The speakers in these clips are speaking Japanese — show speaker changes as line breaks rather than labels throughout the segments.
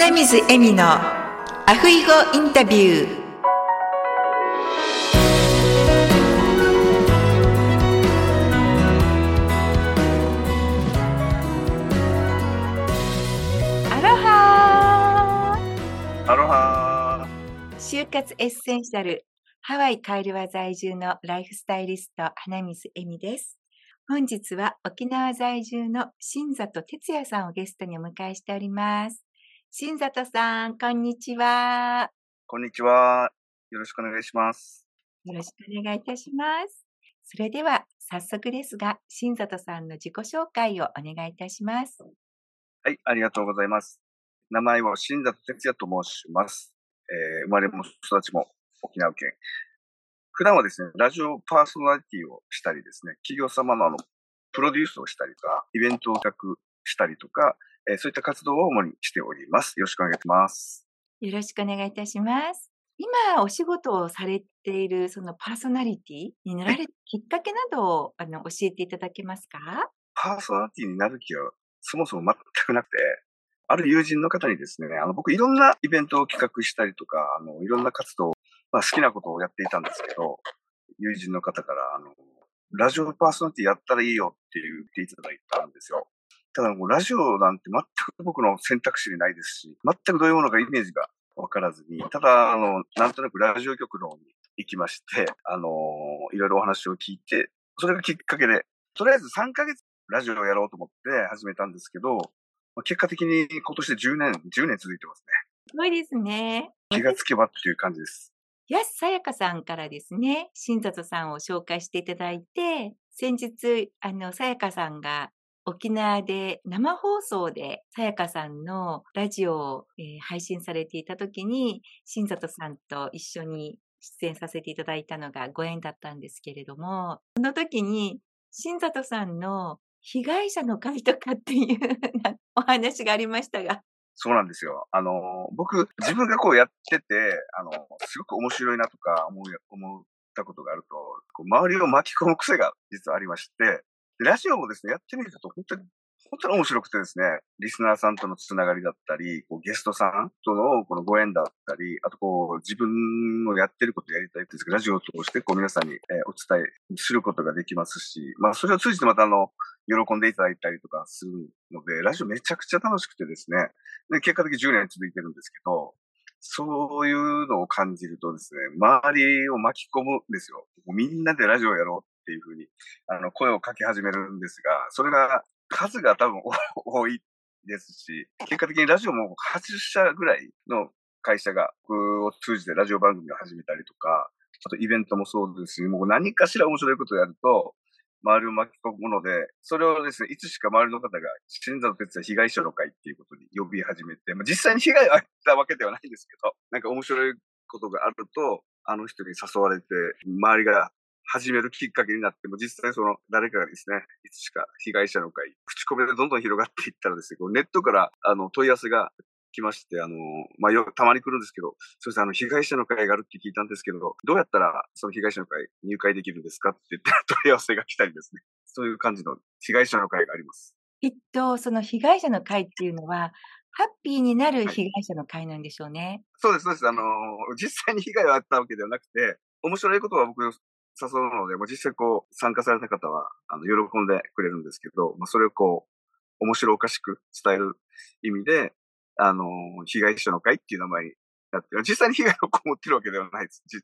花水恵美のアフイゴインタビュー。アロハ
アロハ
就活エッセンシャルハワイカイルワ在住のライフスタイリスト花水恵美です。本日は沖縄在住の新里哲也さんをゲストにお迎えしております新里さん、こんにちは。
こんにちは。よろしくお願いします。
よろしくお願いいたします。それでは、早速ですが、新里さんの自己紹介をお願いいたします。
はい、ありがとうございます。名前は新里哲也と申します。えー生まれも育ちも沖縄県。普段はですね、ラジオパーソナリティをしたりですね、企業様のあの、プロデュースをしたりとか、イベントを企画したりとか、えーそういった活動を主にしております。よろしくお願いします。
よろしくお願いいたします。今、お仕事をされている、そのパーソナリティになられたきっかけなどを、あの、教えていただけますか？
パーソナリティになる気はそもそも全くなくて、ある友人の方にですね、あの、僕いろんなイベントを企画したりとか、あの、いろんな活動、まあ好きなことをやっていたんですけど、友人の方から、あの、ラジオパーソナリティやったらいいよって言っていただいたんですよ。ただもうラジオなんて全く僕の選択肢にないですし、全くどういうものかイメージがわからずに、ただ、あの、なんとなくラジオ局の方に行きまして、あの、いろいろお話を聞いて、それがきっかけで、とりあえず3ヶ月ラジオをやろうと思って始めたんですけど、まあ結果的に今年で10年、10年続いてますね。
すごいですね。
気がつけばっていう感じです。
安さやかさんからですね、新里さんを紹介していただいて、先日、あの、さやかさんが沖縄で生放送でさやかさんのラジオを、配信されていた時に、新里さんと一緒に出演させていただいたのがご縁だったんですけれども、その時に、新里さんの被害者の会とかっていう お話がありましたが、
そうなんですよ。あの、僕、自分がこうやってて、あの、すごく面白いなとか思う、思ったことがあると、こう周りを巻き込む癖が実はありまして、ラジオもですね、やってみると本当に、本当に面白くてですね、リスナーさんとのつながりだったり、こうゲストさんとのこのご縁だったり、あとこう自分のやってることやりたいっていうかラジオを通してこう皆さんに、えお伝えすることができますし、まあそれを通じてまたあの、喜んでいただいたりとかするので、ラジオめちゃくちゃ楽しくてですね、で、結果的に10年続いてるんですけど、そういうのを感じるとですね、周りを巻き込むんですよ。みんなでラジオやろうっていうふうに、あの、声をかけ始めるんですが、それが、数が多分 多いですし、結果的にラジオも80社ぐらいの会社が僕を通じてラジオ番組を始めたりとか、あとイベントもそうですし、もう何かしら面白いことをやると、周りを巻き込むので、それをですね、いつしか周りの方が、新里哲也被害者の会っていうことに呼び始めて、まあ、実際に被害を遭ったわけではないんですけど、なんか面白いことがあると、あの人に誘われて、周りが始めるきっかけになっても、実際その誰かがですね、いつしか被害者の会、口コミでどんどん広がっていったらですね、ネットからあの問い合わせが来まして、あの、まあ、よ、たまに来るんですけど、すみません、あの、被害者の会があるって聞いたんですけど、どうやったらその被害者の会入会できるんですかって言って 問い合わせが来たりですね。そういう感じの被害者の会があります。
きっとその被害者の会っていうのは、ハッピーになる被害者の会なんでしょうね。
そうです、そうです。あの、実際に被害はあったわけではなくて、面白いことは僕誘うので、もう実際こう、参加された方は、あの、喜んでくれるんですけど、まあ、それをこう、面白おかしく伝える意味で、あの、被害者の会っていう名前になって、実際に被害を被ってるわけではないです。じ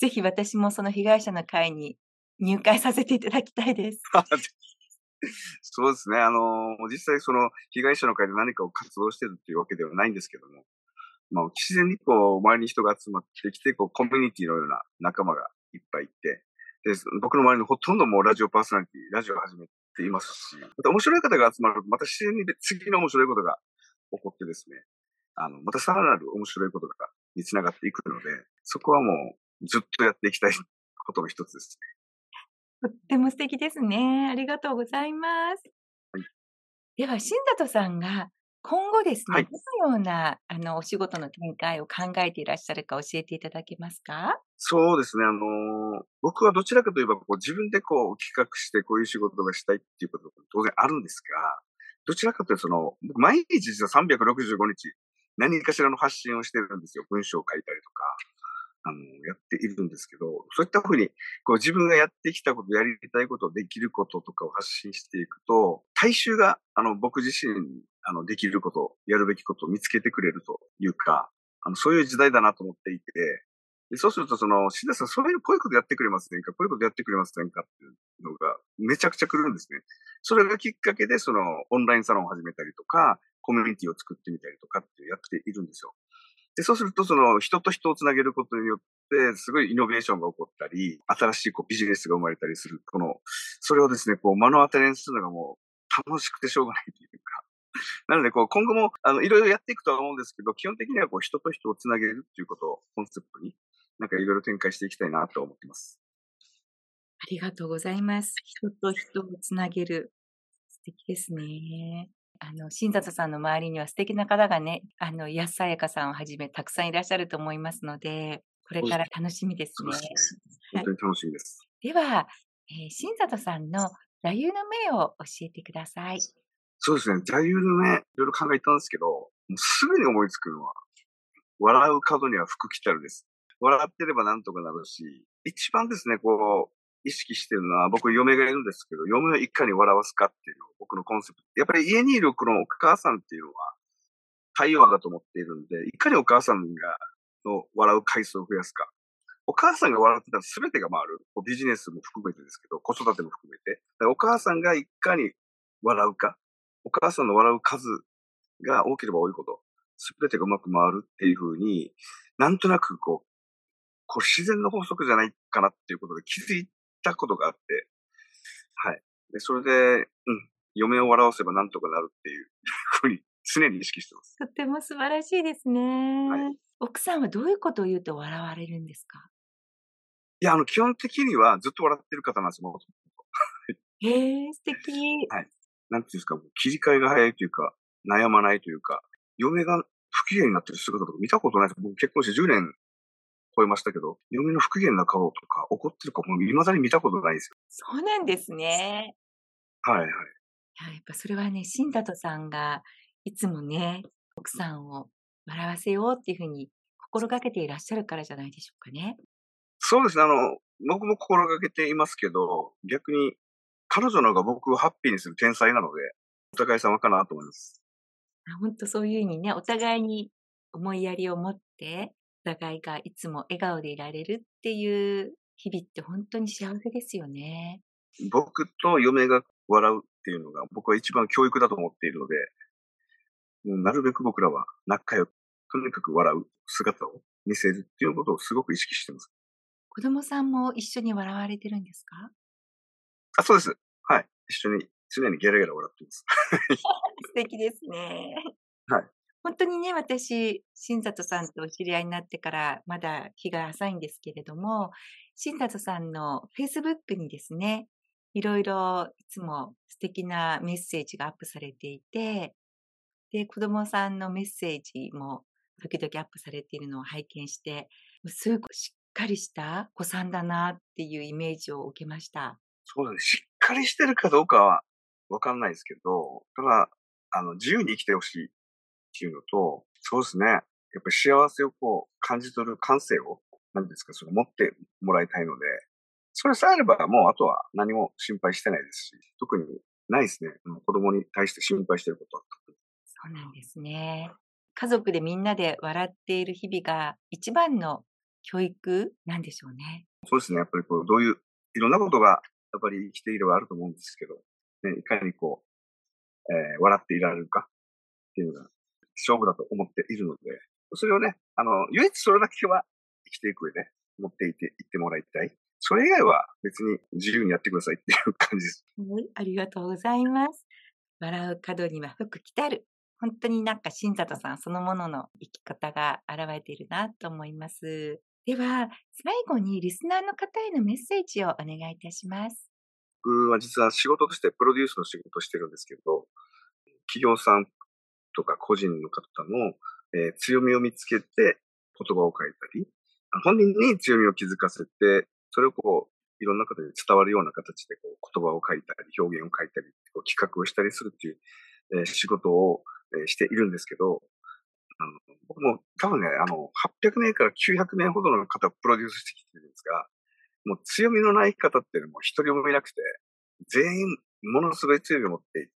ぜひ私もその被害者の会に入会させていただきたいです。
そうですね。あの、実際その被害者の会で何かを活動してるっていうわけではないんですけども、まあ、自然にこう、周りに人が集まってきて、こう、コミュニティのような仲間がいっぱいいて、で、僕の周りのほとんどもうラジオパーソナリティ、ラジオを始めていますし、また面白い方が集まると、また自然に次の面白いことが起こってですね、あの、またさらなる面白いことが、につながっていくので、そこはもうずっとやっていきたいことの一つです
とっても素敵ですね。ありがとうございます。
はい
では、新里さんが今後ですね、
はい
どのようなあのお仕事の展開を考えていらっしゃるか教えていただけますか？
そうですね。あのー僕はどちらかといえば、こう自分でこう企画してこういう仕事がしたいっていうことも当然あるんですが、どちらかというとその、僕毎日実は365日、何かしらの発信をしてるんですよ。文章を書いたりとか、あの、やっているんですけど、そういったふうに、こう自分がやってきたこと、やりたいこと、できることとかを発信していくと、大衆が、あの、僕自身、あの、できること、やるべきことを見つけてくれるというか、あの、そういう時代だなと思っていて、でそうすると、その、シダさん、そういう、こういうことやってくれませんか？こういうことやってくれませんかっていうのが、めちゃくちゃ来るんですね。それがきっかけで、その、オンラインサロンを始めたりとか、コミュニティを作ってみたりとかってやっているんですよ。で、そうすると、その、人と人をつなげることによって、すごいイノベーションが起こったり、新しいこうビジネスが生まれたりする、この、それをですね、こう、目の当たりにするのがもう、楽しくてしょうがないという、なので、こう、今後も、あの、いろいろやっていくとは思うんですけど、基本的には、こう、人と人をつなげるっていうことをコンセプトになんかいろいろ展開していきたいなと思ってます。
ありがとうございます。人と人をつなげる。素敵ですね。あの、新里さんの周りには素敵な方がね、あの、安さやかさんをはじめたくさんいらっしゃると思いますので、これから楽しみですね。
本当に楽しみです。
では、えー、新里さんの座右の銘を教えてください。
そうですね。座右の銘、いろいろ考えたんですけど、もうすぐに思いつくのは、笑う角には福来たるです。笑ってればなんとかなるし、一番ですね、こう、意識してるのは、僕、嫁がいるんですけど、嫁をいかに笑わすかっていう僕のコンセプト。やっぱり家にいるこのお母さんっていうのは、太陽だと思っているんで、いかにお母さんが、の笑う回数を増やすか。お母さんが笑ってたら全てが回る。ビジネスも含めてですけど、子育ても含めて。お母さんがいかに笑うか。お母さんの笑う数が多ければ多いほど、全てがうまく回るっていうふうに、なんとなくこう、こう自然の法則じゃないかなっていうことで気づいたことがあって、はい。で、それで、うん、嫁を笑わせばなんとかなるっていうふうに常に意識してます。
とても素晴らしいですね。はい、奥さんはどういうことを言うと笑われるんですか？
いや、あの、基本的にはずっと笑ってる方なんですよ、
へえ、素敵。
はい。なんていうんですか、切り替えが早いというか、悩まないというか、嫁が不機嫌になってる姿とか見たことないです。僕結婚して10年超えましたけど、嫁の不機嫌な顔とか怒ってるかもう未だに見たことないですよ。
そうなんですね。
はいはい。
やっぱそれはね、新里さんがいつもね、奥さんを笑わせようっていうふうに心がけていらっしゃるからじゃないでしょうかね。
そうですね。あの、僕も心がけていますけど、逆に彼女の方が僕をハッピーにする天才なので、お互い様かなと思います。
本当そういうふうにね、お互いに思いやりを持って、お互いがいつも笑顔でいられるっていう日々って本当に幸せですよね。
僕と嫁が笑うっていうのが僕は一番教育だと思っているので、なるべく僕らは仲良く、とにかく笑う姿を見せるっていうことをすごく意識してます。
子供さんも一緒に笑われてるんですか？
あ、そうです。はい。一緒に常にギャラギャラ笑ってます。
素敵ですね。
はい。
本当にね、私、新里さんとお知り合いになってからまだ日が浅いんですけれども、新里さんの Facebook にですね、いろいろいつも素敵なメッセージがアップされていて、で、子供さんのメッセージも時々アップされているのを拝見して、すごくしっかりした子さんだなっていうイメージを受けました。
そうだね。しっかりしてるかどうかはわかんないですけど、ただ、あの、自由に生きてほしいっていうのと、そうですね。やっぱり幸せをこう感じ取る感性を、何ですか、その持ってもらいたいので、それさえあればもうあとは何も心配してないですし、特にないですね。子供に対して心配してることは。
そうなんですね。家族でみんなで笑っている日々が一番の教育なんでしょうね。
そうですね。やっぱりこう、どういう、いろんなことが、やっぱり生きていればあると思うんですけど、ね、いかにこう、えー、笑っていられるかっていうのが勝負だと思っているので、それをね、あの、唯一それだけは生きていく上で持っていて、いってもらいたい。それ以外は別に自由にやってくださいっていう感じです。
はい、ありがとうございます。笑う角には服着たる。本当になんか新里さんそのものの生き方が現れているなと思います。では、最後にリスナーの方へのメッセージをお願いいたします。
僕は実は仕事としてプロデュースの仕事をしてるんですけど、企業さんとか個人の方の、えー、強みを見つけて言葉を書いたり、本人に強みを気づかせて、それをこう、いろんな方に伝わるような形でこう言葉を書いたり、表現を書いたり、こう企画をしたりするっていう、えー、仕事を、えー、しているんですけど、あの僕も多分ね、あの、800名から900名ほどの方をプロデュースしてきてるんですが、もう強みのない方っていうのも一人もいなくて、全員ものすごい強みを持っていて、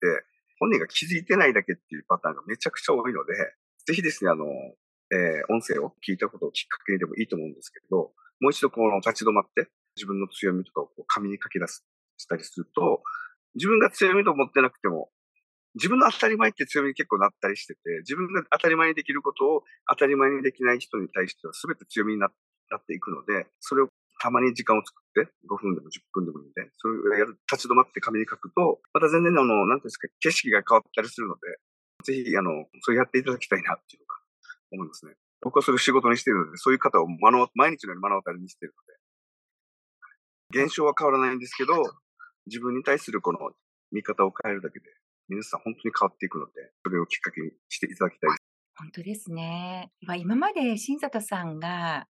本人が気づいてないだけっていうパターンがめちゃくちゃ多いので、ぜひですね、あの、えー、音声を聞いたことをきっかけにでもいいと思うんですけど、もう一度この立ち止まって自分の強みとかをこう紙に書き出す、したりすると、自分が強みと思ってなくても、自分の当たり前って強みに結構なったりしてて、自分が当たり前にできることを当たり前にできない人に対しては全て強みになっていくので、それをたまに時間を作って、5分でも10分でもいいんで、それをやる、立ち止まって紙に書くと、また全然あの、なんていうんですか、景色が変わったりするので、ぜひ、あの、それやっていただきたいなっていうのが思いますね。僕はそれを仕事にしているので、そういう方を目の毎日のように目の当たりにしているので、現象は変わらないんですけど、自分に対するこの見方を変えるだけで、皆さん本当に変わっていくので、それをきっかけにしていただきたい。
本当ですね。今まで新里さんが、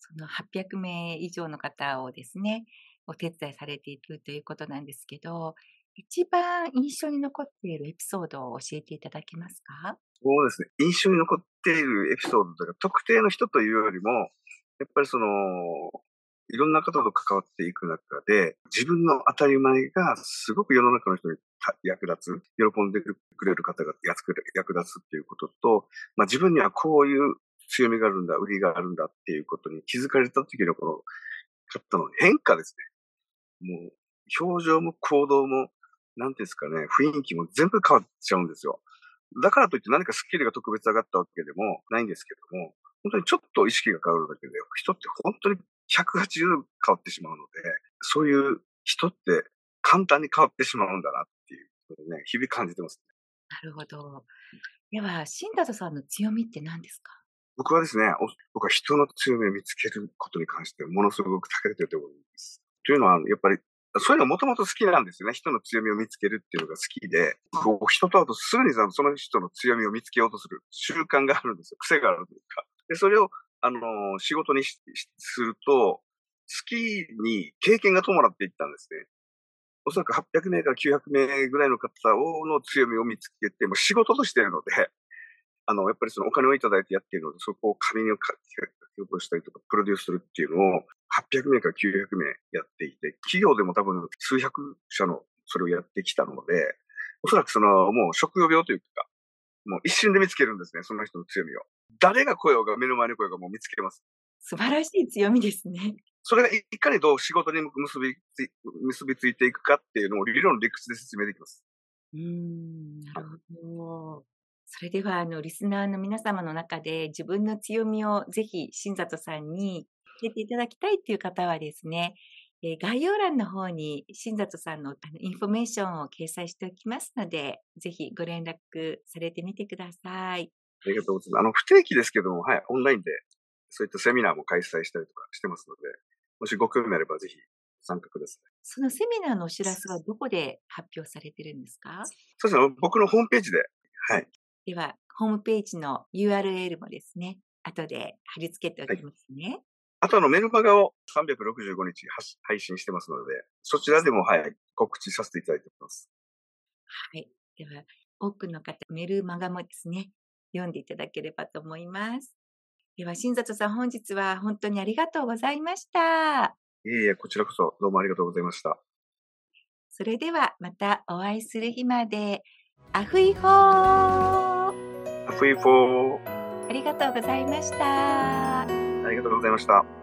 その800名以上の方をですね、お手伝いされているということなんですけど、一番印象に残っているエピソードを教えていただけますか？
そうですね。印象に残っているエピソードというか、特定の人というよりも、やっぱりその、いろんな方と関わっていく中で、自分の当たり前がすごく世の中の人に役立つ、喜んでくれる方が役立つっていうことと、まあ自分にはこういう強みがあるんだ、売りがあるんだっていうことに気づかれた時のこの方の変化ですね。もう、表情も行動も、なんていうんですかね、雰囲気も全部変わっちゃうんですよ。だからといって何かスキルが特別上がったわけでもないんですけども、本当にちょっと意識が変わるだけで、人って本当に180度変わってしまうので、そういう人って簡単に変わってしまうんだなっていうことね、日々感じてます
ね。なるほど。では、新里さんの強みって何ですか？
僕はですね、僕は人の強みを見つけることに関してものすごく長けてると思います。というのは、やっぱりそういうのもともと好きなんですよね。人の強みを見つけるっていうのが好きで、こう人と会うとすぐにその人の強みを見つけようとする習慣があるんですよ。癖があるというか。で、それを、あのー、仕事にすると、好きに経験が伴っていったんですね。おそらく800名から900名ぐらいの方の強みを見つけて、もう仕事としているので、あの、やっぱりそのお金をいただいてやっているので、そこを紙に書き落としたりとか、プロデュースするっていうのを、800名から900名やっていて、企業でも多分数百社のそれをやってきたので、おそらくそのもう職業病というか、もう一瞬で見つけるんですね、その人の強みを。誰が声をが目の前に声がもう見つけます。
素晴らしい強みですね。
それがいかにどう仕事に結びつ結びついていくかっていうのを理論理屈で説明できます。
うん、なるほど。それでは、あの、リスナーの皆様の中で自分の強みをぜひ、新里さんに教えていただきたいという方はですね、え概要欄の方に新里さんのインフォメーションを掲載しておきますので、ぜひご連絡されてみてください。
ありがとうございます。あの、不定期ですけども、はい、オンラインでそういったセミナーも開催したりとかしてますので、もしご興味あればぜひ参加ください。
そのセミナーのお知らせはどこで発表されてるんですか？
そうですね。僕のホームページで、はい。
では、ホームページの URL もですね、後で貼り付けておきますね。はい、
あとあのメルマガを365日配信してますので、そちらでもはい、告知させていただいております。
はい。では、多くの方、メルマガもですね、読んでいただければと思います。では、新里さん、本日は本当にありがとうございました。
いえいえ、こちらこそどうもありがとうございました。
それでは、またお会いする日まで。 A hui
hou. A hui hou
ーありがとうございました。あ
りがとうございました。